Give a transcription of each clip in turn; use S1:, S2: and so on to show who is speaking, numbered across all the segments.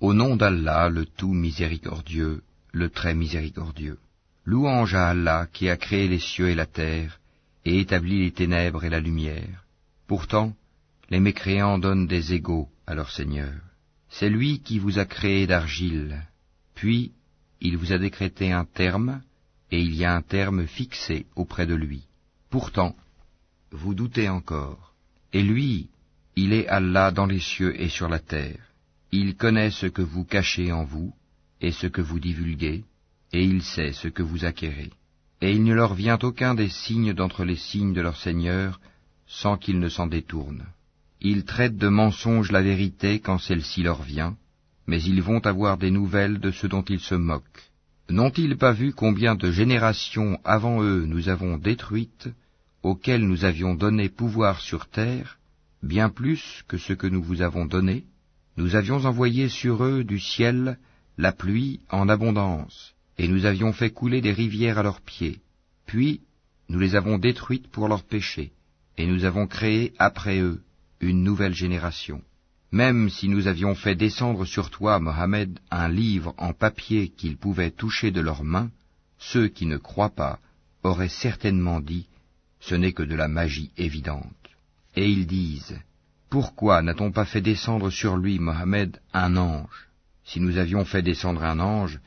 S1: Au nom d'Allah, le tout miséricordieux, le très miséricordieux. Louange à Allah qui a créé les cieux et la terre, et établi les ténèbres et la lumière. Pourtant, les mécréants donnent des égaux à leur Seigneur. C'est lui qui vous a créé d'argile, puis il vous a décrété un terme, et il y a un terme fixé auprès de lui. Pourtant, vous doutez encore. Et lui, il est Allah dans les cieux et sur la terre. Il connaît ce que vous cachez en vous, et ce que vous divulguez, et il sait ce que vous acquérez. Et il ne leur vient aucun des signes d'entre les signes de leur Seigneur, sans qu'ils ne s'en détournent. Ils traitent de mensonge la vérité quand celle-ci leur vient, mais ils vont avoir des nouvelles de ce dont ils se moquent. N'ont-ils pas vu combien de générations avant eux nous avons détruites, auxquelles nous avions donné pouvoir sur terre, bien plus que ce que nous vous avons donné? Nous avions envoyé sur eux du ciel la pluie en abondance, et nous avions fait couler des rivières à leurs pieds. Puis nous les avons détruites pour leurs péchés, et nous avons créé après eux une nouvelle génération. Même si nous avions fait descendre sur toi, Mohammed, un livre en papier qu'ils pouvaient toucher de leurs mains, ceux qui ne croient pas auraient certainement dit, ce n'est que de la magie évidente. Et ils disent, pourquoi n'a-t-on pas fait descendre sur lui, Mohammed, un ange? Si nous avions fait descendre un ange,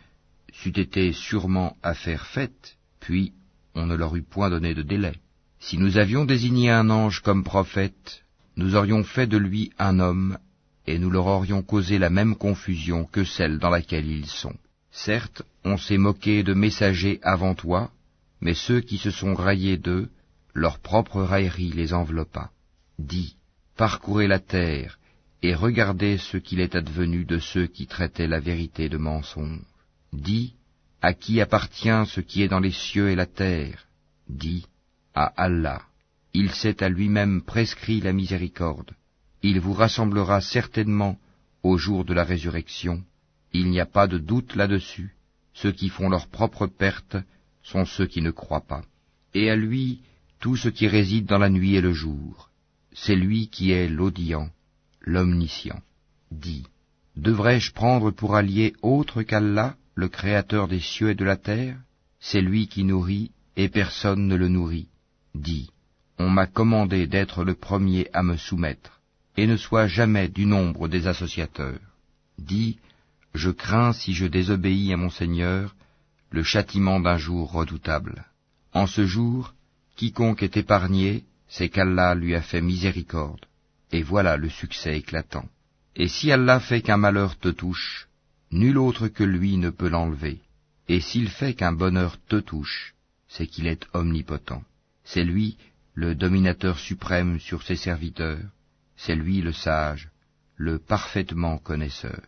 S1: c'eût été sûrement affaire faite, puis on ne leur eût point donné de délai. Si nous avions désigné un ange comme prophète, nous aurions fait de lui un homme, et nous leur aurions causé la même confusion que celle dans laquelle ils sont. Certes, on s'est moqué de messagers avant toi, mais ceux qui se sont raillés d'eux, leur propre raillerie les enveloppa. Dis, parcourez la terre, et regardez ce qu'il est advenu de ceux qui traitaient la vérité de mensonge. Dis, à qui appartient ce qui est dans les cieux et la terre? Dis, à Allah. Il s'est à lui-même prescrit la miséricorde. Il vous rassemblera certainement au jour de la résurrection. Il n'y a pas de doute là-dessus. Ceux qui font leur propre perte sont ceux qui ne croient pas. Et à lui tout ce qui réside dans la nuit et le jour. C'est lui qui est l'audient, l'omniscient. Dis, devrais-je prendre pour allié autre qu'Allah, le Créateur des cieux et de la terre? C'est lui qui nourrit, et personne ne le nourrit. Dis, on m'a commandé d'être le premier à me soumettre, et ne sois jamais du nombre des associateurs. Dis, je crains si je désobéis à mon Seigneur, le châtiment d'un jour redoutable. En ce jour, quiconque est épargné, c'est qu'Allah lui a fait miséricorde, et voilà le succès éclatant. Et si Allah fait qu'un malheur te touche, nul autre que lui ne peut l'enlever, et s'il fait qu'un bonheur te touche, c'est qu'il est omnipotent. C'est lui le dominateur suprême sur ses serviteurs, c'est lui le sage, le parfaitement connaisseur.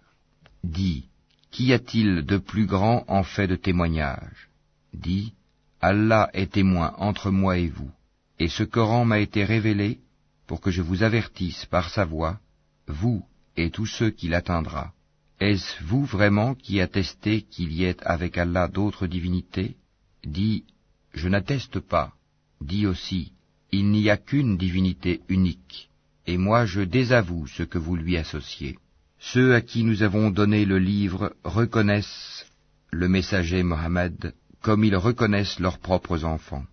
S1: Dis, qu'y a-t-il de plus grand en fait de témoignage? Dis, Allah est témoin entre moi et vous, et ce Coran m'a été révélé pour que je vous avertisse par sa voix, vous et tous ceux qui l'atteindra. Est-ce vous vraiment qui attestez qu'il y ait avec Allah d'autres divinités? Dis, je n'atteste pas. Dis aussi, il n'y a qu'une divinité unique, et moi je désavoue ce que vous lui associez. Ceux à qui nous avons donné le livre reconnaissent le messager Mohammed comme ils reconnaissent leurs propres enfants.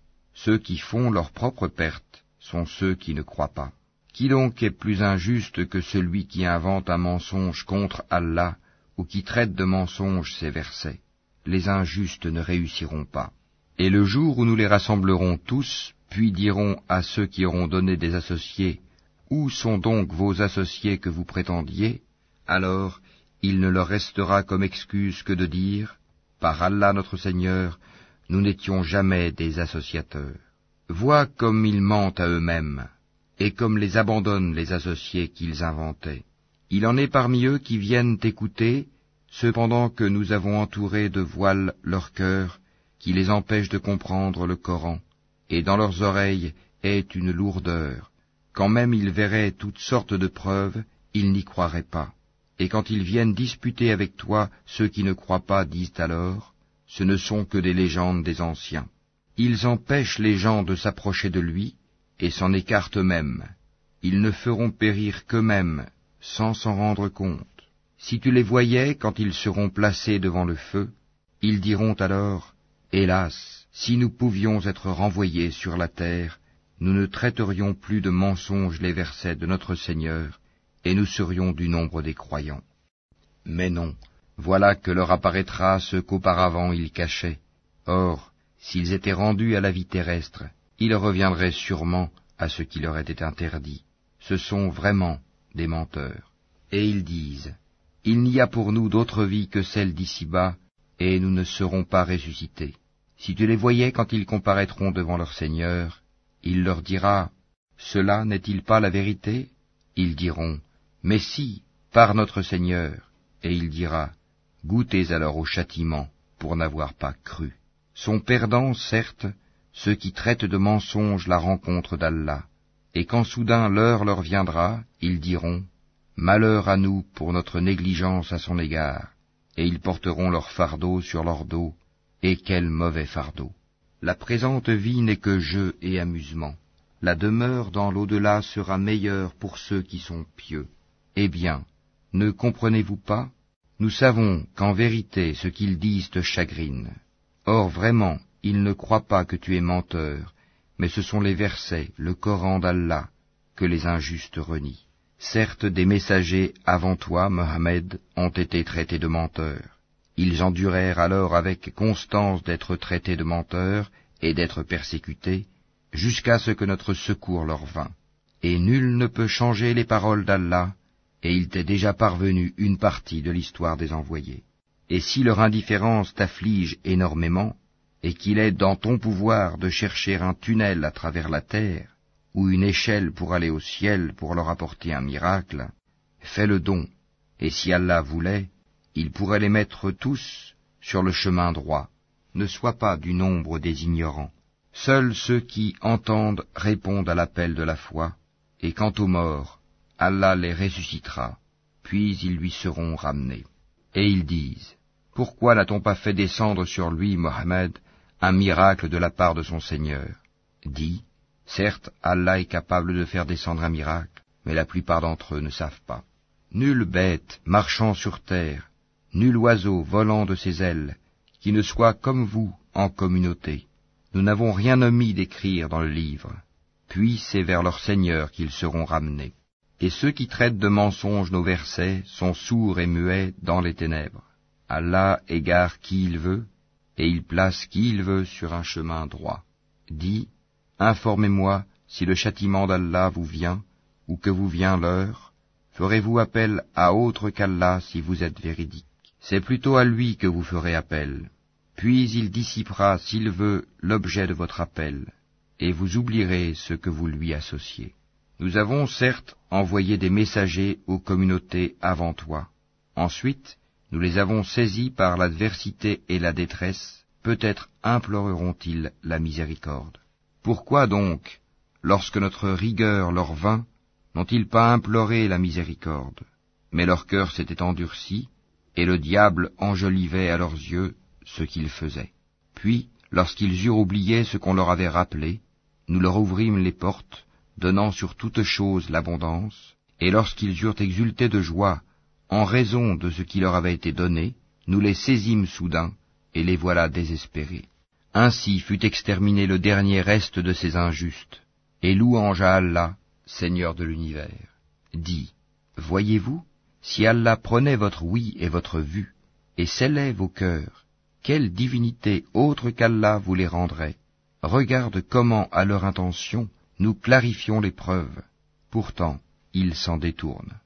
S1: Ceux qui font leur propre perte sont ceux qui ne croient pas. Qui donc est plus injuste que celui qui invente un mensonge contre Allah ou qui traite de mensonge ses versets? Les injustes ne réussiront pas. Et le jour où nous les rassemblerons tous, puis diront à ceux qui auront donné des associés, Où sont donc vos associés que vous prétendiez? Alors il ne leur restera comme excuse que de dire, Par Allah notre Seigneur, nous n'étions jamais des associateurs. Vois comme ils mentent à eux-mêmes, et comme les abandonnent les associés qu'ils inventaient. Il en est parmi eux qui viennent écouter, cependant que nous avons entouré de voiles leur cœur, qui les empêchent de comprendre le Coran et dans leurs oreilles est une lourdeur. Quand même ils verraient toutes sortes de preuves, ils n'y croiraient pas. Et quand ils viennent disputer avec toi, ceux qui ne croient pas disent alors, ce ne sont que des légendes des anciens. Ils empêchent les gens de s'approcher de lui, et s'en écartent eux-mêmes. Ils ne feront périr qu'eux-mêmes, sans s'en rendre compte. Si tu les voyais quand ils seront placés devant le feu, ils diront alors, Hélas, si nous pouvions être renvoyés sur la terre, nous ne traiterions plus de mensonges les versets de notre Seigneur, et nous serions du nombre des croyants. Mais non, voilà que leur apparaîtra ce qu'auparavant ils cachaient. Or, s'ils étaient rendus à la vie terrestre, ils reviendraient sûrement à ce qui leur était interdit. Ce sont vraiment des menteurs. Et ils disent, Il n'y a pour nous d'autre vie que celle d'ici-bas, et nous ne serons pas ressuscités. Si tu les voyais quand ils comparaîtront devant leur Seigneur, il leur dira, Cela n'est-il pas la vérité? Ils diront, Mais si, par notre Seigneur. Et il dira, Goûtez alors au châtiment pour n'avoir pas cru. Sont perdants, certes, ceux qui traitent de mensonges la rencontre d'Allah, et quand soudain l'heure leur viendra, ils diront, Malheur à nous pour notre négligence à son égard, et ils porteront leur fardeau sur leur dos, et quel mauvais fardeau. La présente vie n'est que jeu et amusement. La demeure dans l'au-delà sera meilleure pour ceux qui sont pieux. Eh bien, ne comprenez-vous pas Nous savons qu'en vérité ce qu'ils disent te chagrine. Or vraiment, ils ne croient pas que tu es menteur, mais ce sont les versets, le Coran d'Allah, que les injustes renient. Certes, des messagers avant toi, Mohammed, ont été traités de menteurs. Ils endurèrent alors avec constance d'être traités de menteurs et d'être persécutés, jusqu'à ce que notre secours leur vînt. Et nul ne peut changer les paroles d'Allah, et il t'est déjà parvenu une partie de l'histoire des envoyés. Et si leur indifférence t'afflige énormément, et qu'il est dans ton pouvoir de chercher un tunnel à travers la terre, ou une échelle pour aller au ciel pour leur apporter un miracle, fais le don, et si Allah voulait, il pourrait les mettre tous sur le chemin droit. Ne sois pas du nombre des ignorants. Seuls ceux qui entendent répondent à l'appel de la foi, et quant aux morts, Allah les ressuscitera, puis ils lui seront ramenés. Et ils disent, Pourquoi n'a-t-on pas fait descendre sur lui, Mohammed, un miracle de la part de son Seigneur? Dis, certes, Allah est capable de faire descendre un miracle, mais la plupart d'entre eux ne savent pas. Nulle bête marchant sur terre, nul oiseau volant de ses ailes, qui ne soit comme vous en communauté. Nous n'avons rien omis d'écrire dans le livre. Puis c'est vers leur Seigneur qu'ils seront ramenés. Et ceux qui traitent de mensonges nos versets sont sourds et muets dans les ténèbres. Allah égare qui il veut, et il place qui il veut sur un chemin droit. Dis, informez-moi si le châtiment d'Allah vous vient, ou que vous vient l'heure, ferez-vous appel à autre qu'Allah si vous êtes véridique c'est plutôt à lui que vous ferez appel. Puis il dissipera, s'il veut, l'objet de votre appel, et vous oublierez ce que vous lui associez. Nous avons certes envoyé des messagers aux communautés avant toi. Ensuite, nous les avons saisis par l'adversité et la détresse, peut-être imploreront-ils la miséricorde. Pourquoi donc, lorsque notre rigueur leur vint, n'ont-ils pas imploré la miséricorde? Mais leur cœur s'était endurci, et le diable enjolivait à leurs yeux ce qu'ils faisaient. Puis, lorsqu'ils eurent oublié ce qu'on leur avait rappelé, nous leur ouvrîmes les portes, donnant sur toute chose l'abondance, et lorsqu'ils eurent exulté de joie, en raison de ce qui leur avait été donné, nous les saisîmes soudain, et les voilà désespérés. Ainsi fut exterminé le dernier reste de ces injustes, et louange à Allah, Seigneur de l'univers. Dis, voyez-vous, si Allah prenait votre oui et votre vue, et scellait vos cœurs, quelle divinité autre qu'Allah vous les rendrait? Regarde comment, à leur intention, nous clarifions les preuves. Pourtant, ils s'en détournent.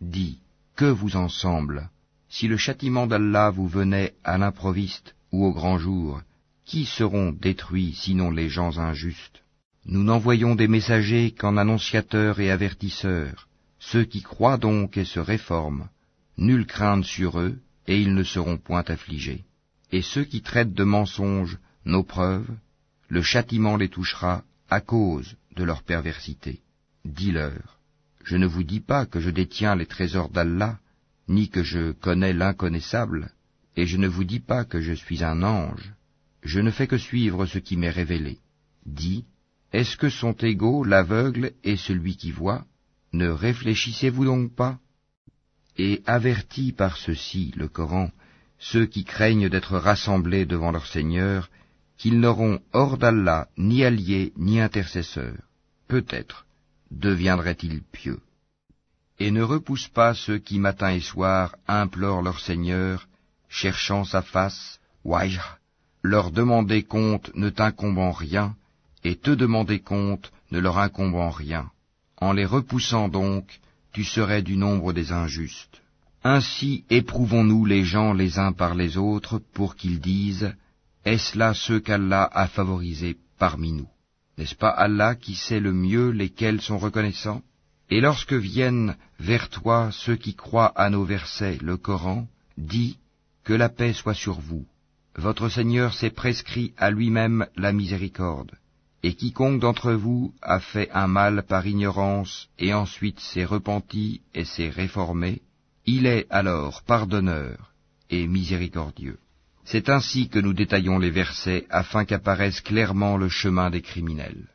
S1: Dis, que vous en semble Si le châtiment d'Allah vous venait à l'improviste ou au grand jour, qui seront détruits sinon les gens injustes? Nous n'envoyons des messagers qu'en annonciateurs et avertisseurs, ceux qui croient donc et se réforment, nulle crainte sur eux, et ils ne seront point affligés. Et ceux qui traitent de mensonges nos preuves, le châtiment les touchera à cause de leur perversité. Dis-leur, je ne vous dis pas que je détiens les trésors d'Allah, ni que je connais l'inconnaissable, et je ne vous dis pas que je suis un ange, je ne fais que suivre ce qui m'est révélé. Dis, est-ce que sont égaux l'aveugle et celui qui voit? Ne réfléchissez-vous donc pas Et avertis par ceci, le Coran, ceux qui craignent d'être rassemblés devant leur Seigneur, qu'ils n'auront hors d'Allah ni alliés ni intercesseurs. Peut-être deviendraient-ils pieux. Et ne repousse pas ceux qui matin et soir implorent leur Seigneur, cherchant sa face, Wajh, leur demander compte ne t'incombant rien, et te demander compte ne leur incombant rien. En les repoussant donc, tu serais du nombre des injustes. Ainsi éprouvons-nous les gens les uns par les autres pour qu'ils disent, Est-ce là ceux qu'Allah a favorisés parmi nous? N'est-ce pas Allah qui sait le mieux lesquels sont reconnaissants? Et lorsque viennent vers toi ceux qui croient à nos versets, le Coran, dis, Que la paix soit sur vous. Votre Seigneur s'est prescrit à lui-même la miséricorde. Et quiconque d'entre vous a fait un mal par ignorance et ensuite s'est repenti et s'est réformé, il est alors pardonneur et miséricordieux. C'est ainsi que nous détaillons les versets afin qu'apparaisse clairement le chemin des criminels.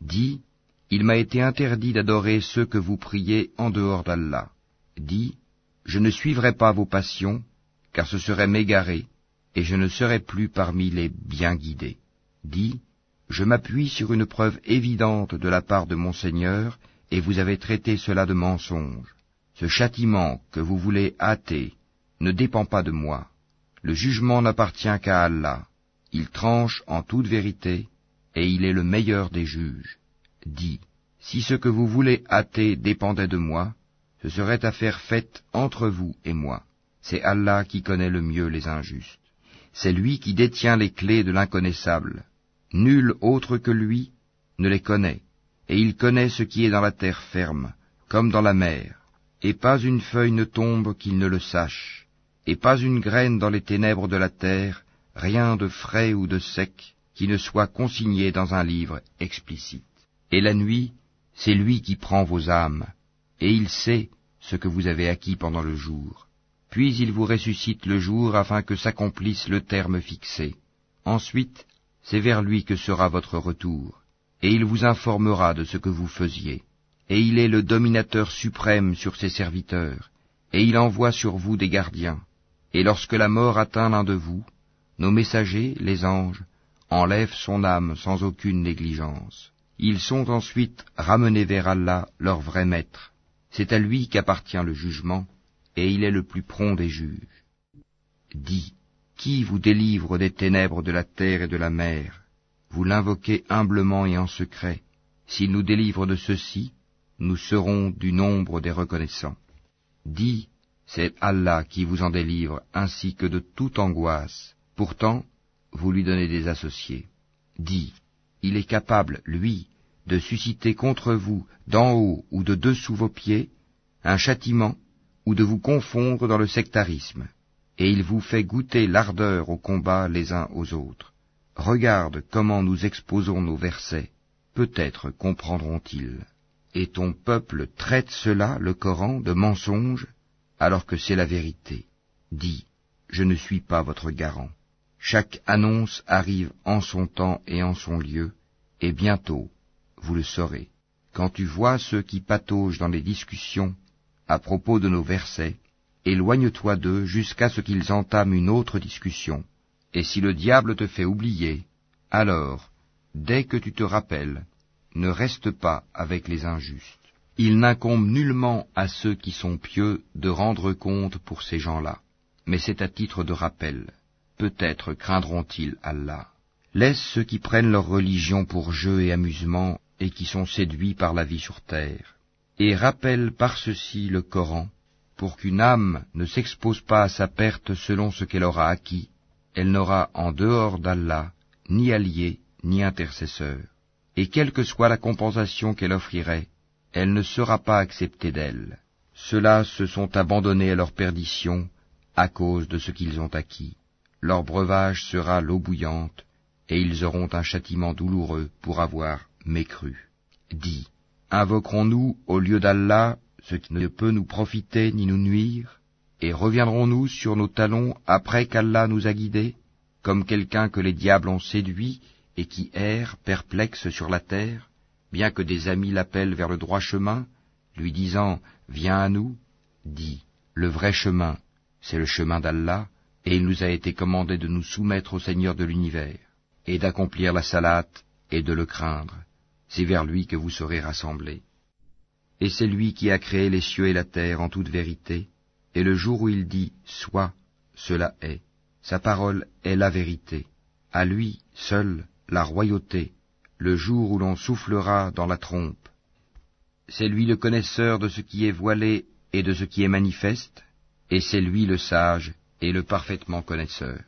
S1: Dis, il m'a été interdit d'adorer ceux que vous priez en dehors d'Allah. Dis, je ne suivrai pas vos passions, car ce serait m'égarer, et je ne serai plus parmi les bien guidés. Dis, je m'appuie sur une preuve évidente de la part de mon Seigneur, et vous avez traité cela de mensonge. Ce châtiment que vous voulez hâter ne dépend pas de moi. Le jugement n'appartient qu'à Allah. Il tranche en toute vérité, et il est le meilleur des juges. Dis, si ce que vous voulez hâter dépendait de moi, ce serait affaire faite entre vous et moi. C'est Allah qui connaît le mieux les injustes. C'est lui qui détient les clés de l'inconnaissable. Nul autre que lui ne les connaît, et il connaît ce qui est dans la terre ferme, comme dans la mer, et pas une feuille ne tombe qu'il ne le sache, et pas une graine dans les ténèbres de la terre, rien de frais ou de sec, qui ne soit consigné dans un livre explicite. Et la nuit, c'est lui qui prend vos âmes, et il sait ce que vous avez acquis pendant le jour. Puis il vous ressuscite le jour afin que s'accomplisse le terme fixé. Ensuite, c'est vers lui que sera votre retour, et il vous informera de ce que vous faisiez. Et il est le dominateur suprême sur ses serviteurs, et il envoie sur vous des gardiens. Et lorsque la mort atteint l'un de vous, nos messagers, les anges, enlèvent son âme sans aucune négligence. Ils sont ensuite ramenés vers Allah, leur vrai maître. C'est à lui qu'appartient le jugement, et il est le plus prompt des juges. Dis, qui vous délivre des ténèbres de la terre et de la mer? Vous l'invoquez humblement et en secret. S'il nous délivre de ceci, nous serons du nombre des reconnaissants. Dis, c'est Allah qui vous en délivre ainsi que de toute angoisse. Pourtant, vous lui donnez des associés. Dis, il est capable, lui, de susciter contre vous, d'en haut ou de dessous vos pieds, un châtiment, ou de vous confondre dans le sectarisme et il vous fait goûter l'ardeur au combat les uns aux autres. Regarde comment nous exposons nos versets, peut-être comprendront-ils. Et ton peuple traite cela, le Coran, de mensonge, alors que c'est la vérité. Dis, je ne suis pas votre garant. Chaque annonce arrive en son temps et en son lieu, et bientôt, vous le saurez. Quand tu vois ceux qui pataugent dans les discussions à propos de nos versets, éloigne-toi d'eux jusqu'à ce qu'ils entament une autre discussion. Et si le diable te fait oublier, alors, dès que tu te rappelles, ne reste pas avec les injustes. Il n'incombe nullement à ceux qui sont pieux de rendre compte pour ces gens-là, mais c'est à titre de rappel. Peut-être craindront-ils Allah. Laisse ceux qui prennent leur religion pour jeu et amusement et qui sont séduits par la vie sur terre. Et rappelle par ceci le Coran, pour qu'une âme ne s'expose pas à sa perte selon ce qu'elle aura acquis, elle n'aura en dehors d'Allah ni allié ni intercesseur, et quelle que soit la compensation qu'elle offrirait, elle ne sera pas acceptée d'elle. Ceux-là se sont abandonnés à leur perdition à cause de ce qu'ils ont acquis. Leur breuvage sera l'eau bouillante, et ils auront un châtiment douloureux pour avoir mécru. Dis, invoquerons-nous au lieu d'Allah ce qui ne peut nous profiter ni nous nuire, et reviendrons-nous sur nos talons après qu'Allah nous a guidés, comme quelqu'un que les diables ont séduit et qui erre perplexe sur la terre, bien que des amis l'appellent vers le droit chemin, lui disant Viens à nous, dis Le vrai chemin, c'est le chemin d'Allah, et il nous a été commandé de nous soumettre au Seigneur de l'univers, et d'accomplir la salate, et de le craindre. C'est vers lui que vous serez rassemblés. Et c'est lui qui a créé les cieux et la terre en toute vérité, et le jour où il dit Sois, cela est. Sa parole est la vérité. À lui seul la royauté, le jour où l'on soufflera dans la trompe. C'est lui le connaisseur de ce qui est voilé et de ce qui est manifeste, et c'est lui le sage et le parfaitement connaisseur.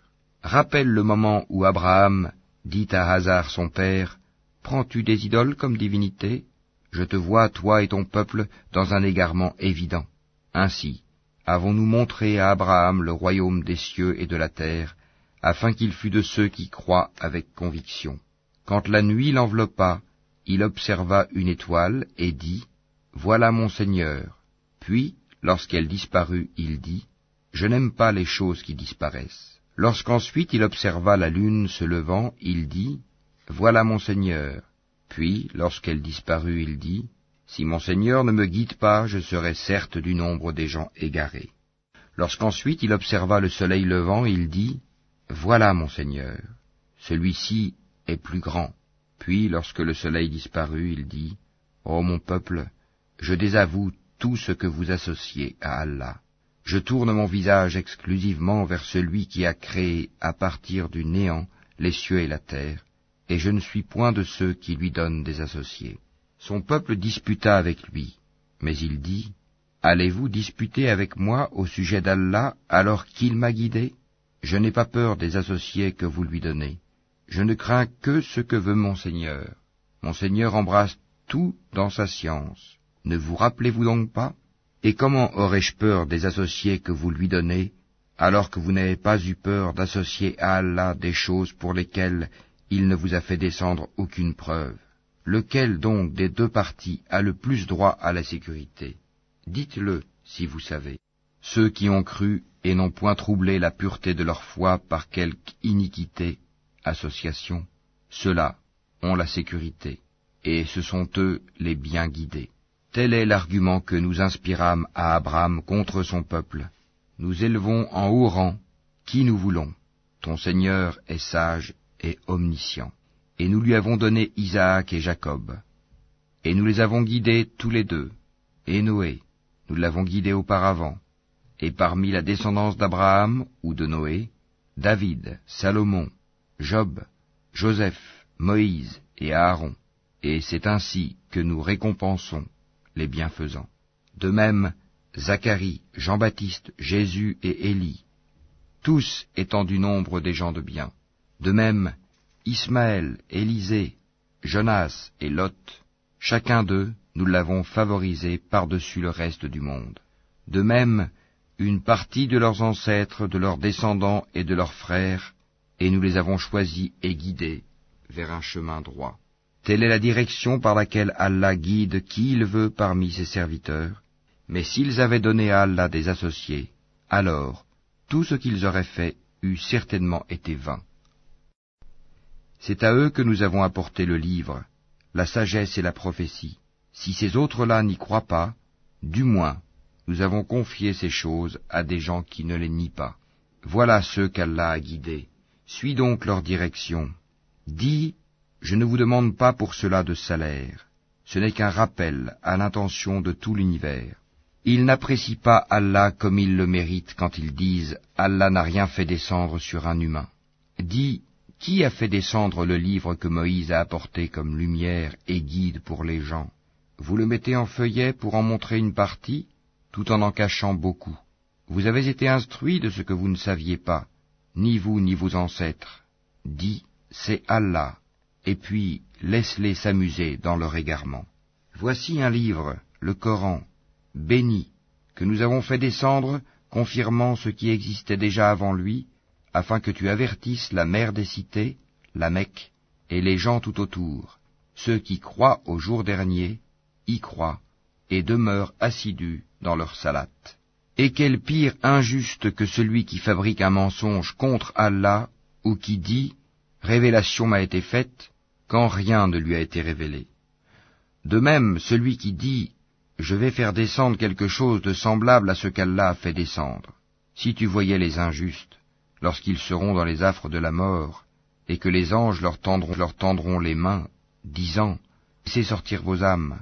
S1: Rappelle le moment où Abraham dit à Hazar son père, Prends-tu des idoles comme divinité? Je te vois, toi et ton peuple, dans un égarement évident. Ainsi, avons-nous montré à Abraham le royaume des cieux et de la terre, afin qu'il fût de ceux qui croient avec conviction. Quand la nuit l'enveloppa, il observa une étoile et dit, Voilà mon Seigneur. Puis, lorsqu'elle disparut, il dit, Je n'aime pas les choses qui disparaissent. Lorsqu'ensuite il observa la lune se levant, il dit, Voilà mon Seigneur. Puis, lorsqu'elle disparut, il dit, Si mon Seigneur ne me guide pas, je serai certes du nombre des gens égarés. Lorsqu'ensuite il observa le soleil levant, il dit, Voilà mon Seigneur. Celui-ci est plus grand. Puis, lorsque le soleil disparut, il dit, Ô mon peuple, je désavoue tout ce que vous associez à Allah. Je tourne mon visage exclusivement vers celui qui a créé à partir du néant les cieux et la terre, et je ne suis point de ceux qui lui donnent des associés. Son peuple disputa avec lui, mais il dit, Allez-vous disputer avec moi au sujet d'Allah alors qu'il m'a guidé? Je n'ai pas peur des associés que vous lui donnez. Je ne crains que ce que veut mon Seigneur. Mon Seigneur embrasse tout dans sa science. Ne vous rappelez-vous donc pas? Et comment aurais-je peur des associés que vous lui donnez, alors que vous n'avez pas eu peur d'associer à Allah des choses pour lesquelles il ne vous a fait descendre aucune preuve? Lequel donc des deux parties a le plus droit à la sécurité? Dites-le, si vous savez. Ceux qui ont cru et n'ont point troublé la pureté de leur foi par quelque iniquité, association, ceux-là ont la sécurité, et ce sont eux les bien guidés. Tel est l'argument que nous inspirâmes à Abraham contre son peuple. Nous élevons en haut rang qui nous voulons. Ton Seigneur est sage et omniscient et nous lui avons donné Isaac et Jacob. Et nous les avons guidés tous les deux. Et Noé, nous l'avons guidé auparavant. Et parmi la descendance d'Abraham ou de Noé, David, Salomon, Job, Joseph, Moïse et Aaron. Et c'est ainsi que nous récompensons les bienfaisants. De même, Zacharie, Jean-Baptiste, Jésus et Élie, tous étant du nombre des gens de bien. De même, Ismaël, Élisée, Jonas et Lot, chacun d'eux, nous l'avons favorisé par-dessus le reste du monde. De même, une partie de leurs ancêtres, de leurs descendants et de leurs frères, et nous les avons choisis et guidés vers un chemin droit. Telle est la direction par laquelle Allah guide qui il veut parmi ses serviteurs, mais s'ils avaient donné à Allah des associés, alors tout ce qu'ils auraient fait eût certainement été vain. C'est à eux que nous avons apporté le livre, la sagesse et la prophétie. Si ces autres-là n'y croient pas, du moins, nous avons confié ces choses à des gens qui ne les nient pas. Voilà ceux qu'Allah a guidés. Suis donc leur direction. Dis, je ne vous demande pas pour cela de salaire. Ce n'est qu'un rappel à l'intention de tout l'univers. Ils n'apprécient pas Allah comme ils le méritent quand ils disent Allah n'a rien fait descendre sur un humain. Dis, qui a fait descendre le livre que Moïse a apporté comme lumière et guide pour les gens? Vous le mettez en feuillet pour en montrer une partie, tout en en cachant beaucoup. Vous avez été instruits de ce que vous ne saviez pas, ni vous ni vos ancêtres. Dis, c'est Allah, et puis laisse-les s'amuser dans leur égarement. Voici un livre, le Coran, béni, que nous avons fait descendre, confirmant ce qui existait déjà avant lui, afin que tu avertisses la mère des cités, la Mecque, et les gens tout autour, ceux qui croient au jour dernier, y croient, et demeurent assidus dans leur salate. Et quel pire injuste que celui qui fabrique un mensonge contre Allah, ou qui dit, Révélation m'a été faite, quand rien ne lui a été révélé. De même, celui qui dit, je vais faire descendre quelque chose de semblable à ce qu'Allah a fait descendre. Si tu voyais les injustes, lorsqu'ils seront dans les affres de la mort, et que les anges leur tendront, les mains, disant, Laissez sortir vos âmes.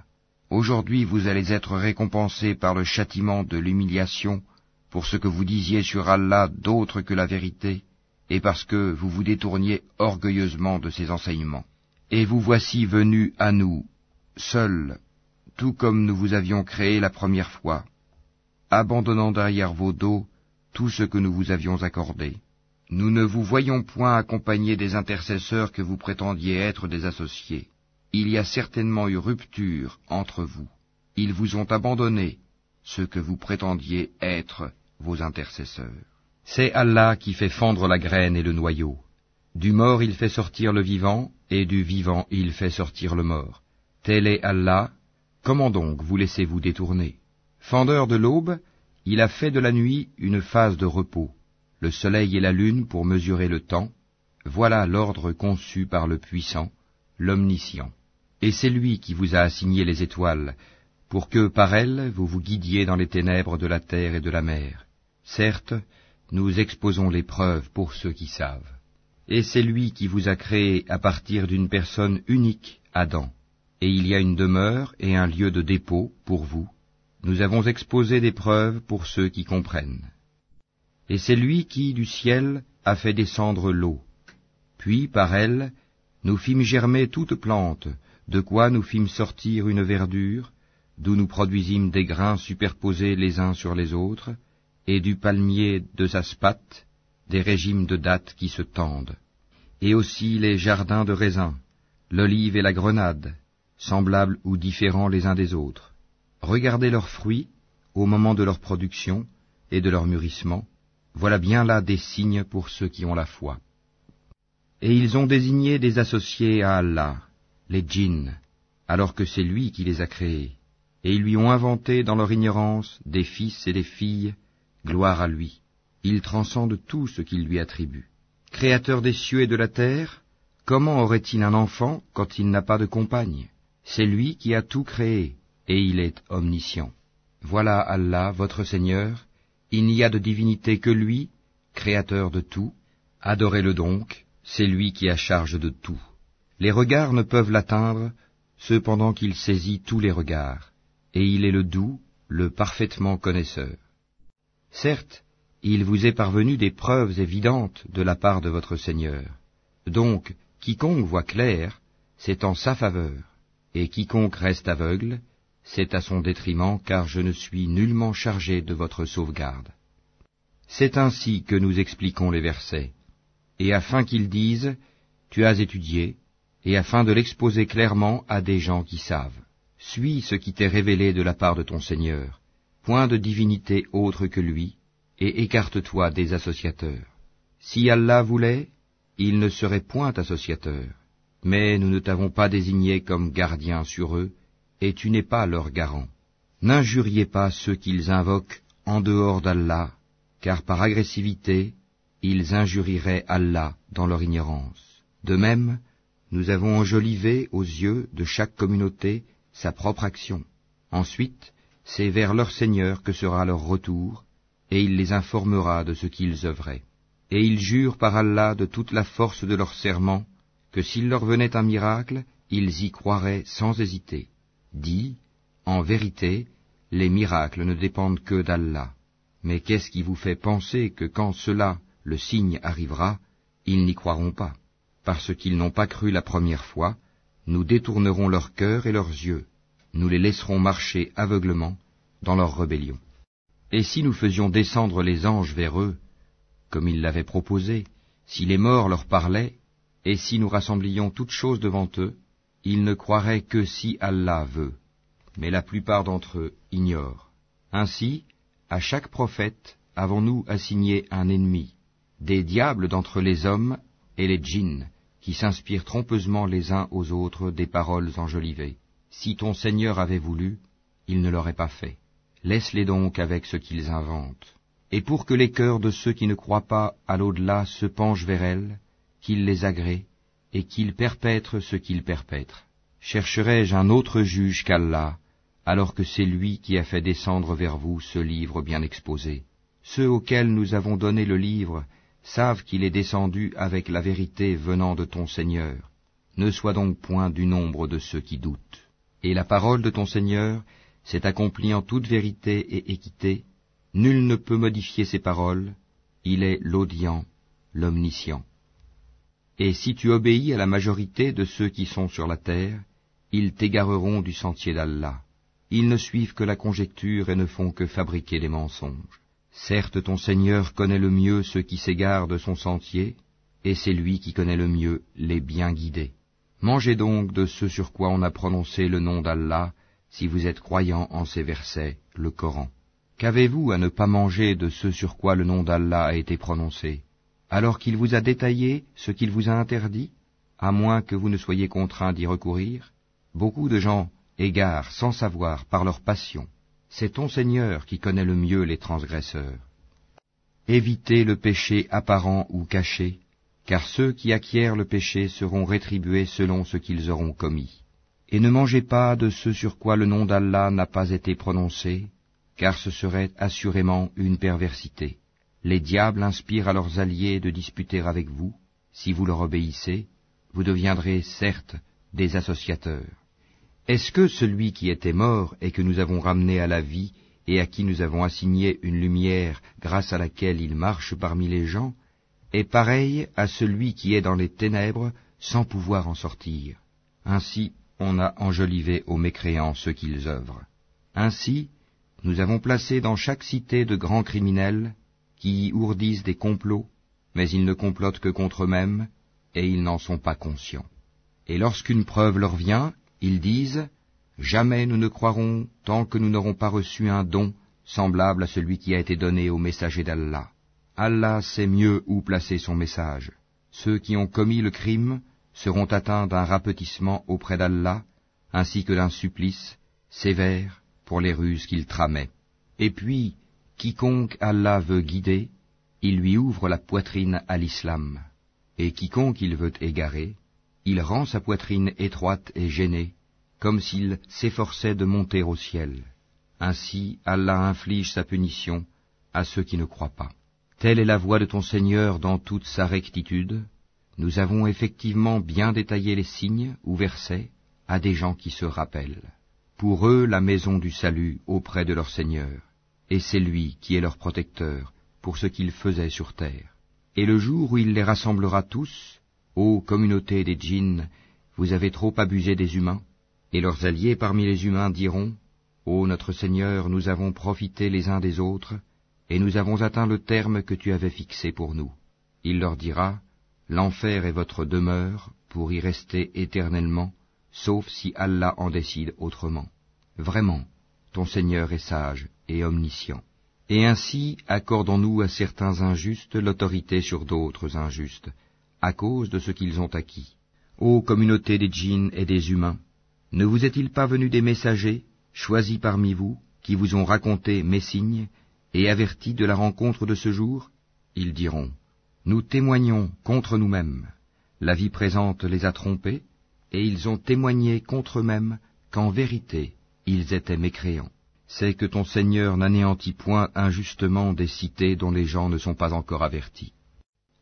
S1: Aujourd'hui vous allez être récompensés par le châtiment de l'humiliation pour ce que vous disiez sur Allah d'autre que la vérité, et parce que vous vous détourniez orgueilleusement de ses enseignements. Et vous voici venus à nous, seuls, tout comme nous vous avions créé la première fois, abandonnant derrière vos dos tout ce que nous vous avions accordé. Nous ne vous voyons point accompagner des intercesseurs que vous prétendiez être des associés. Il y a certainement eu rupture entre vous. Ils vous ont abandonné ce que vous prétendiez être vos intercesseurs. C'est Allah qui fait fendre la graine et le noyau. Du mort il fait sortir le vivant, et du vivant il fait sortir le mort. Tel est Allah, comment donc vous laissez-vous détourner? Fendeur de l'aube, il a fait de la nuit une phase de repos le soleil et la lune pour mesurer le temps, voilà l'ordre conçu par le puissant, l'omniscient. Et c'est lui qui vous a assigné les étoiles, pour que par elles vous vous guidiez dans les ténèbres de la terre et de la mer. Certes, nous exposons les preuves pour ceux qui savent. Et c'est lui qui vous a créé à partir d'une personne unique, Adam. Et il y a une demeure et un lieu de dépôt pour vous. Nous avons exposé des preuves pour ceux qui comprennent. Et c'est lui qui, du ciel, a fait descendre l'eau. Puis, par elle, nous fîmes germer toute plante, de quoi nous fîmes sortir une verdure, d'où nous produisîmes des grains superposés les uns sur les autres, et du palmier de Zaspat, des régimes de dattes qui se tendent, et aussi les jardins de raisins, l'olive et la grenade, semblables ou différents les uns des autres. Regardez leurs fruits au moment de leur production et de leur mûrissement, voilà bien là des signes pour ceux qui ont la foi. Et ils ont désigné des associés à Allah, les djinns, alors que c'est lui qui les a créés, et ils lui ont inventé dans leur ignorance des fils et des filles, gloire à lui. Il transcende tout ce qu'il lui attribue. Créateur des cieux et de la terre, comment aurait-il un enfant quand il n'a pas de compagne? C'est lui qui a tout créé, et il est omniscient. Voilà Allah, votre Seigneur, il n'y a de divinité que lui, créateur de tout. Adorez-le donc, c'est lui qui a charge de tout. Les regards ne peuvent l'atteindre, cependant qu'il saisit tous les regards, et il est le doux, le parfaitement connaisseur. Certes, il vous est parvenu des preuves évidentes de la part de votre Seigneur. Donc, quiconque voit clair, c'est en sa faveur, et quiconque reste aveugle, c'est à son détriment, car je ne suis nullement chargé de votre sauvegarde. C'est ainsi que nous expliquons les versets, et afin qu'ils disent, Tu as étudié, et afin de l'exposer clairement à des gens qui savent. Suis ce qui t'est révélé de la part de ton Seigneur, point de divinité autre que lui, et écarte-toi des associateurs. Si Allah voulait, il ne serait point associateur, mais nous ne t'avons pas désigné comme gardien sur eux, et tu n'es pas leur garant. N'injuriez pas ceux qu'ils invoquent en dehors d'Allah, car par agressivité, ils injurieraient Allah dans leur ignorance. De même, nous avons enjolivé aux yeux de chaque communauté sa propre action. Ensuite, c'est vers leur Seigneur que sera leur retour, et il les informera de ce qu'ils œuvraient. Et ils jurent par Allah de toute la force de leur serment, que s'il leur venait un miracle, ils y croiraient sans hésiter. Dit, en vérité, les miracles ne dépendent que d'Allah. Mais qu'est-ce qui vous fait penser que quand cela, le signe arrivera, ils n'y croiront pas? Parce qu'ils n'ont pas cru la première fois, nous détournerons leur cœur et leurs yeux, nous les laisserons marcher aveuglement dans leur rébellion. Et si nous faisions descendre les anges vers eux, comme ils l'avaient proposé, si les morts leur parlaient, et si nous rassemblions toutes choses devant eux, ils ne croiraient que si Allah veut, mais la plupart d'entre eux ignorent. Ainsi, à chaque prophète avons-nous assigné un ennemi, des diables d'entre les hommes et les djinns, qui s'inspirent trompeusement les uns aux autres des paroles enjolivées. Si ton Seigneur avait voulu, il ne l'aurait pas fait. Laisse-les donc avec ce qu'ils inventent. Et pour que les cœurs de ceux qui ne croient pas à l'au-delà se penchent vers elles, qu'ils les agréent, et qu'il perpètre ce qu'il perpètre. Chercherai-je un autre juge qu'Allah, alors que c'est lui qui a fait descendre vers vous ce livre bien exposé. Ceux auxquels nous avons donné le livre savent qu'il est descendu avec la vérité venant de ton Seigneur. Ne sois donc point du nombre de ceux qui doutent. Et la parole de ton Seigneur s'est accomplie en toute vérité et équité. Nul ne peut modifier ses paroles. Il est l'audient, l'omniscient. Et si tu obéis à la majorité de ceux qui sont sur la terre, ils t'égareront du sentier d'Allah. Ils ne suivent que la conjecture et ne font que fabriquer des mensonges. Certes, ton Seigneur connaît le mieux ceux qui s'égarent de son sentier, et c'est lui qui connaît le mieux les bien guidés. Mangez donc de ce sur quoi on a prononcé le nom d'Allah, si vous êtes croyants en ces versets, le Coran. Qu'avez-vous à ne pas manger de ce sur quoi le nom d'Allah a été prononcé, alors qu'il vous a détaillé ce qu'il vous a interdit, à moins que vous ne soyez contraints d'y recourir Beaucoup de gens égarent sans savoir par leur passion. C'est ton Seigneur qui connaît le mieux les transgresseurs. Évitez le péché apparent ou caché, car ceux qui acquièrent le péché seront rétribués selon ce qu'ils auront commis. Et ne mangez pas de ce sur quoi le nom d'Allah n'a pas été prononcé, car ce serait assurément une perversité. Les diables inspirent à leurs alliés de disputer avec vous, si vous leur obéissez, vous deviendrez certes des associateurs. Est-ce que celui qui était mort et que nous avons ramené à la vie et à qui nous avons assigné une lumière grâce à laquelle il marche parmi les gens, est pareil à celui qui est dans les ténèbres sans pouvoir en sortir? Ainsi on a enjolivé aux mécréants ce qu'ils œuvrent. Ainsi, nous avons placé dans chaque cité de grands criminels qui y ourdissent des complots, mais ils ne complotent que contre eux-mêmes, et ils n'en sont pas conscients. Et lorsqu'une preuve leur vient, ils disent, Jamais nous ne croirons tant que nous n'aurons pas reçu un don semblable à celui qui a été donné au messager d'Allah. Allah sait mieux où placer son message. Ceux qui ont commis le crime seront atteints d'un rapetissement auprès d'Allah, ainsi que d'un supplice sévère pour les ruses qu'ils tramaient. Et puis, quiconque Allah veut guider, il lui ouvre la poitrine à l'islam, et quiconque il veut égarer, il rend sa poitrine étroite et gênée, comme s'il s'efforçait de monter au ciel. Ainsi Allah inflige sa punition à ceux qui ne croient pas. Telle est la voix de ton Seigneur dans toute sa rectitude. Nous avons effectivement bien détaillé les signes ou versets à des gens qui se rappellent. Pour eux la maison du salut auprès de leur Seigneur, et c'est lui qui est leur protecteur pour ce qu'ils faisaient sur terre. Et le jour où il les rassemblera tous, Ô communauté des djinns, vous avez trop abusé des humains, et leurs alliés parmi les humains diront, Ô notre Seigneur, nous avons profité les uns des autres, et nous avons atteint le terme que tu avais fixé pour nous. Il leur dira, L'enfer est votre demeure pour y rester éternellement, sauf si Allah en décide autrement. Vraiment, ton Seigneur est sage et omniscient. Et ainsi accordons-nous à certains injustes l'autorité sur d'autres injustes, à cause de ce qu'ils ont acquis. Ô communauté des djinns et des humains, ne vous est-il pas venu des messagers, choisis parmi vous, qui vous ont raconté mes signes, et avertis de la rencontre de ce jour? Ils diront, Nous témoignons contre nous-mêmes. La vie présente les a trompés, et ils ont témoigné contre eux-mêmes qu'en vérité ils étaient mécréants. C'est que ton Seigneur n'anéantit point injustement des cités dont les gens ne sont pas encore avertis.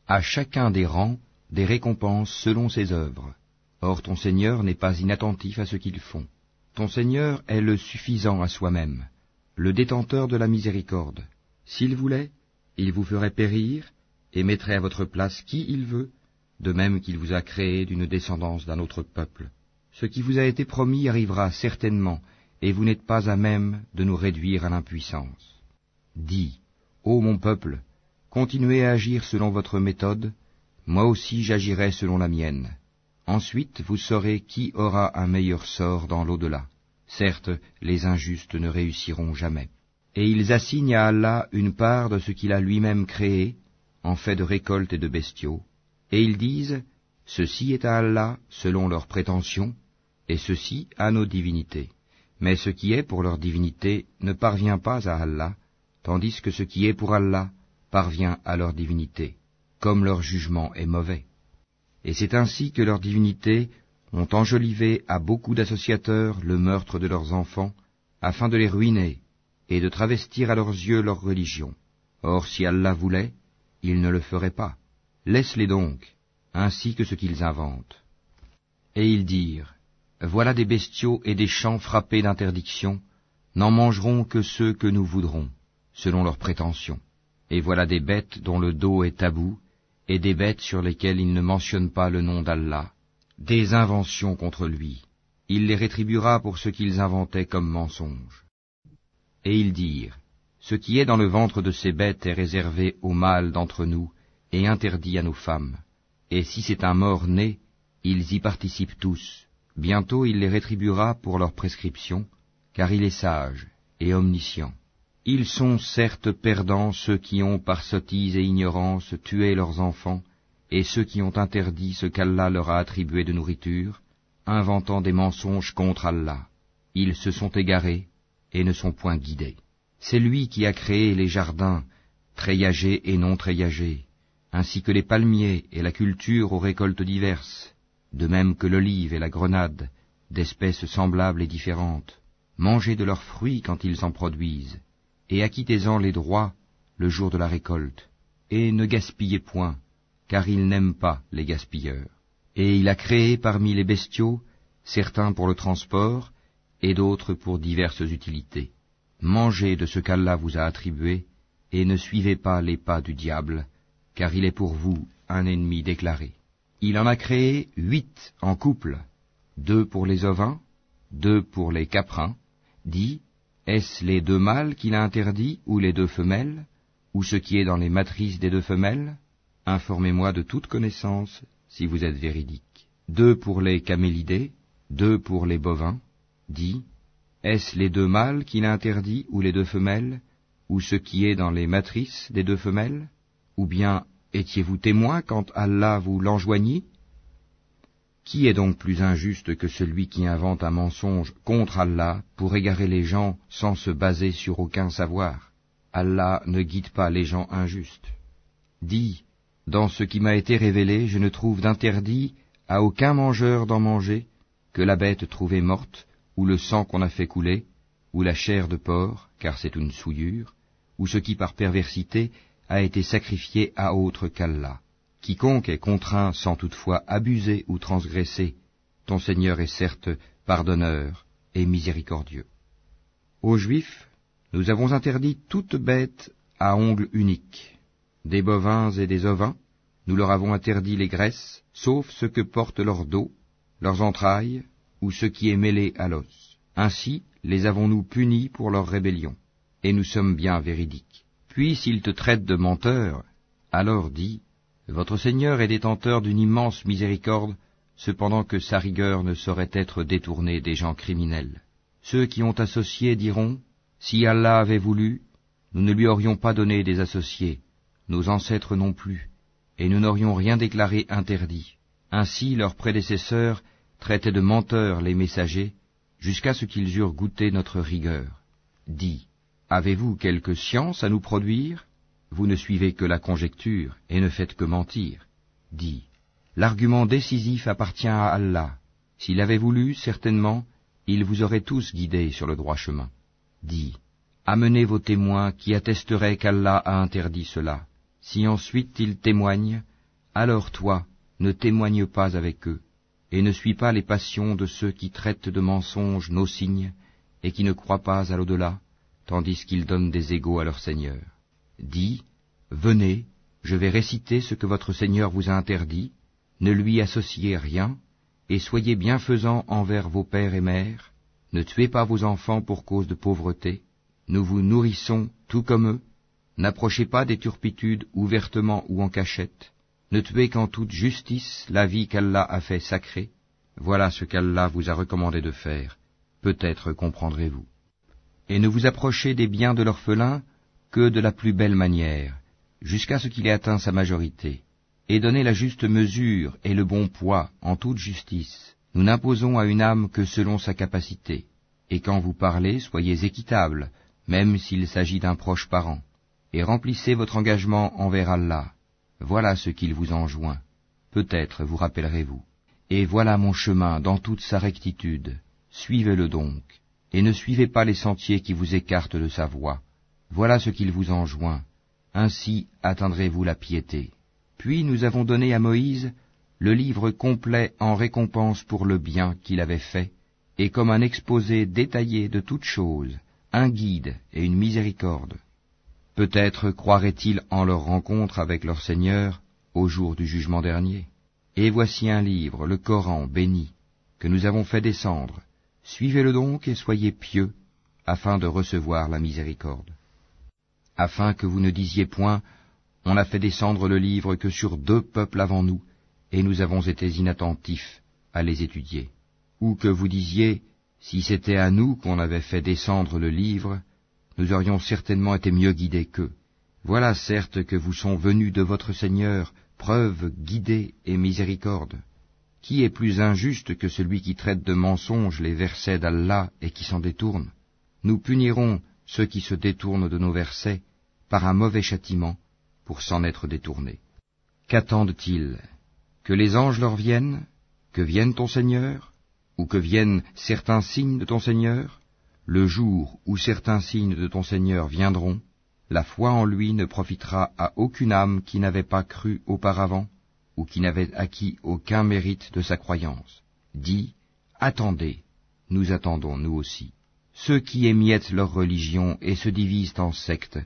S1: À chacun des rangs, des récompenses selon ses œuvres. Or ton Seigneur n'est pas inattentif à ce qu'ils font. Ton Seigneur est le suffisant à soi-même, le détenteur de la miséricorde. S'il voulait, il vous ferait périr et mettrait à votre place qui il veut, de même qu'il vous a créé d'une descendance d'un autre peuple. Ce qui vous a été promis arrivera certainement, et vous n'êtes pas à même de nous réduire à l'impuissance. Dis, ô mon peuple, continuez à agir selon votre méthode, moi aussi j'agirai selon la mienne. Ensuite vous saurez qui aura un meilleur sort dans l'au-delà. Certes, les injustes ne réussiront jamais. Et ils assignent à Allah une part de ce qu'il a lui-même créé, en fait de récoltes et de bestiaux, et ils disent, Ceci est à Allah selon leurs prétentions, et ceci à nos divinités. Mais ce qui est pour leur divinité ne parvient pas à Allah, tandis que ce qui est pour Allah parvient à leur divinité comme leur jugement est mauvais. Et c'est ainsi que leurs divinités ont enjolivé à beaucoup d'associateurs le meurtre de leurs enfants, afin de les ruiner, et de travestir à leurs yeux leur religion. Or si Allah voulait, il ne le ferait pas. Laisse-les donc, ainsi que ce qu'ils inventent. Et ils dirent, Voilà des bestiaux et des champs frappés d'interdiction, n'en mangeront que ceux que nous voudrons, selon leurs prétentions. Et voilà des bêtes dont le dos est tabou, et des bêtes sur lesquelles il ne mentionne pas le nom d'Allah, des inventions contre lui. Il les rétribuera pour ce qu'ils inventaient comme mensonges. Et ils dirent, Ce qui est dans le ventre de ces bêtes est réservé aux mâles d'entre nous, et interdit à nos femmes. Et si c'est un mort-né, ils y participent tous. Bientôt il les rétribuera pour leur prescription, car il est sage et omniscient. Ils sont certes perdants ceux qui ont par sottise et ignorance tué leurs enfants, et ceux qui ont interdit ce qu'Allah leur a attribué de nourriture, inventant des mensonges contre Allah. Ils se sont égarés et ne sont point guidés. C'est lui qui a créé les jardins, treillagés et non treillagés, ainsi que les palmiers et la culture aux récoltes diverses, de même que l'olive et la grenade, d'espèces semblables et différentes. Mangez de leurs fruits quand ils en produisent, et acquittez-en les droits le jour de la récolte, et ne gaspillez point, car il n'aime pas les gaspilleurs. Et il a créé parmi les bestiaux certains pour le transport, et d'autres pour diverses utilités. Mangez de ce qu'Allah vous a attribué, et ne suivez pas les pas du diable, car il est pour vous un ennemi déclaré. Il en a créé huit en couple, deux pour les ovins, deux pour les caprins, dit, est-ce les deux mâles qu'il a interdits, ou les deux femelles, ou ce qui est dans les matrices des deux femelles? Informez-moi de toute connaissance, si vous êtes véridique. Deux pour les camélidés, deux pour les bovins, dit, est-ce les deux mâles qu'il a interdits, ou les deux femelles, ou ce qui est dans les matrices des deux femelles? Ou bien étiez-vous témoin quand Allah vous l'enjoignit? Qui est donc plus injuste que celui qui invente un mensonge contre Allah pour égarer les gens sans se baser sur aucun savoir? Allah ne guide pas les gens injustes. Dis, dans ce qui m'a été révélé, je ne trouve d'interdit à aucun mangeur d'en manger que la bête trouvée morte, ou le sang qu'on a fait couler, ou la chair de porc, car c'est une souillure, ou ce qui par perversité a été sacrifié à autre qu'Allah. Quiconque est contraint sans toutefois abuser ou transgresser, ton Seigneur est certes pardonneur et miséricordieux. Aux Juifs, nous avons interdit toute bête à ongles uniques, des bovins et des ovins, nous leur avons interdit les graisses, sauf ce que portent leurs dos, leurs entrailles, ou ce qui est mêlé à l'os. Ainsi les avons-nous punis pour leur rébellion, et nous sommes bien véridiques. Puis s'ils te traitent de menteur, alors dis, Votre Seigneur est détenteur d'une immense miséricorde, cependant que sa rigueur ne saurait être détournée des gens criminels. Ceux qui ont associé diront, Si Allah avait voulu, nous ne lui aurions pas donné des associés, nos ancêtres non plus, et nous n'aurions rien déclaré interdit. Ainsi leurs prédécesseurs traitaient de menteurs les messagers, jusqu'à ce qu'ils eurent goûté notre rigueur. Dis, avez-vous quelque science à nous produire? Vous ne suivez que la conjecture, et ne faites que mentir. Dis, l'argument décisif appartient à Allah. S'il avait voulu, certainement, il vous aurait tous guidés sur le droit chemin. Dis, amenez vos témoins qui attesteraient qu'Allah a interdit cela. Si ensuite ils témoignent, alors toi, ne témoigne pas avec eux, et ne suis pas les passions de ceux qui traitent de mensonges nos signes, et qui ne croient pas à l'au-delà, tandis qu'ils donnent des égaux à leur Seigneur. Dis, venez, je vais réciter ce que votre Seigneur vous a interdit, ne lui associez rien, et soyez bienfaisants envers vos pères et mères, ne tuez pas vos enfants pour cause de pauvreté, nous vous nourrissons tout comme eux, N'approchez pas des turpitudes ouvertement ou en cachette. Ne tuez qu'en toute justice la vie qu'Allah a fait sacrée. Voilà ce qu'Allah vous a recommandé de faire. Peut-être comprendrez-vous. Et ne vous approchez des biens de l'orphelin que de la plus belle manière, jusqu'à ce qu'il ait atteint sa majorité. Et donnez la juste mesure et le bon poids en toute justice. Nous n'imposons à une âme que selon sa capacité. Et quand vous parlez, soyez équitable, même s'il s'agit d'un proche parent et remplissez votre engagement envers Allah. Voilà ce qu'il vous enjoint. Peut-être vous rappellerez-vous. Et voilà mon chemin dans toute sa rectitude. Suivez-le donc. et ne suivez pas les sentiers qui vous écartent de sa voie. Voilà ce qu'il vous enjoint. Ainsi atteindrez-vous la piété. Puis nous avons donné à Moïse le livre complet en récompense pour le bien qu'il avait fait, et comme un exposé détaillé de toutes choses, un guide et une miséricorde. Peut-être croiraient-ils en leur rencontre avec leur Seigneur au jour du jugement dernier. Et voici un livre, le Coran béni, que nous avons fait descendre. Suivez-le donc et soyez pieux, afin de recevoir la miséricorde. Afin que vous ne disiez point, on a fait descendre le livre que sur deux peuples avant nous, et nous avons été inattentifs à les étudier. Ou que vous disiez, si c'était à nous qu'on avait fait descendre le livre, nous aurions certainement été mieux guidés qu'eux. Voilà certes que vous sont venus de votre Seigneur preuve, guidée et miséricorde. Qui est plus injuste que celui qui traite de mensonges les versets d'Allah et qui s'en détourne? Nous punirons ceux qui se détournent de nos versets par un mauvais châtiment pour s'en être détournés. Qu'attendent-ils? Que les anges leur viennent? Que vienne ton Seigneur? Ou que viennent certains signes de ton Seigneur? Le jour où certains signes de ton Seigneur viendront, la foi en lui ne profitera à aucune âme qui n'avait pas cru auparavant, ou qui n'avait acquis aucun mérite de sa croyance. Dis, attendez, nous attendons nous aussi. Ceux qui émiettent leur religion et se divisent en sectes,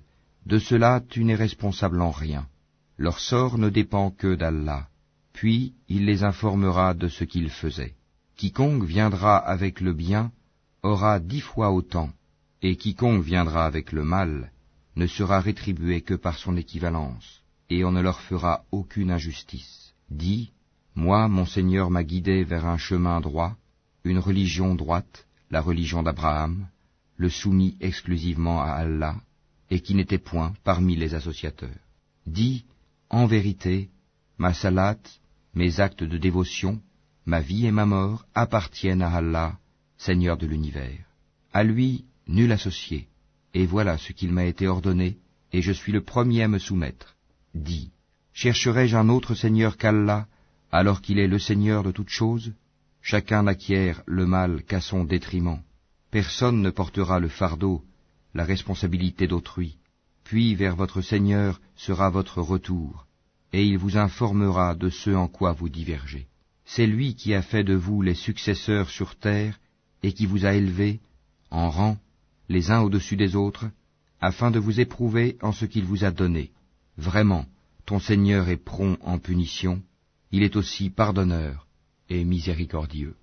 S1: de cela tu n'es responsable en rien. Leur sort ne dépend que d'Allah, puis il les informera de ce qu'ils faisaient. Quiconque viendra avec le bien aura dix fois autant, et quiconque viendra avec le mal ne sera rétribué que par son équivalence, et on ne leur fera aucune injustice. Dis, moi, mon Seigneur m'a guidé vers un chemin droit, une religion droite, la religion d'Abraham, le soumis exclusivement à Allah, et qui n'était point parmi les associateurs. Dis, en vérité, ma salat, mes actes de dévotion, ma vie et ma mort appartiennent à Allah, Seigneur de l'univers. À lui, nul associé et voilà ce qu'il m'a été ordonné, et je suis le premier à me soumettre. Dis, chercherai-je un autre Seigneur qu'Allah, alors qu'il est le Seigneur de toutes choses? Chacun n'acquiert le mal qu'à son détriment. Personne ne portera le fardeau, la responsabilité d'autrui. Puis vers votre Seigneur sera votre retour, et il vous informera de ce en quoi vous divergez. C'est lui qui a fait de vous les successeurs sur terre, et qui vous a élevés, en rang, les uns au-dessus des autres, afin de vous éprouver en ce qu'il vous a donné. Vraiment, ton Seigneur est prompt en punition, il est aussi pardonneur et miséricordieux.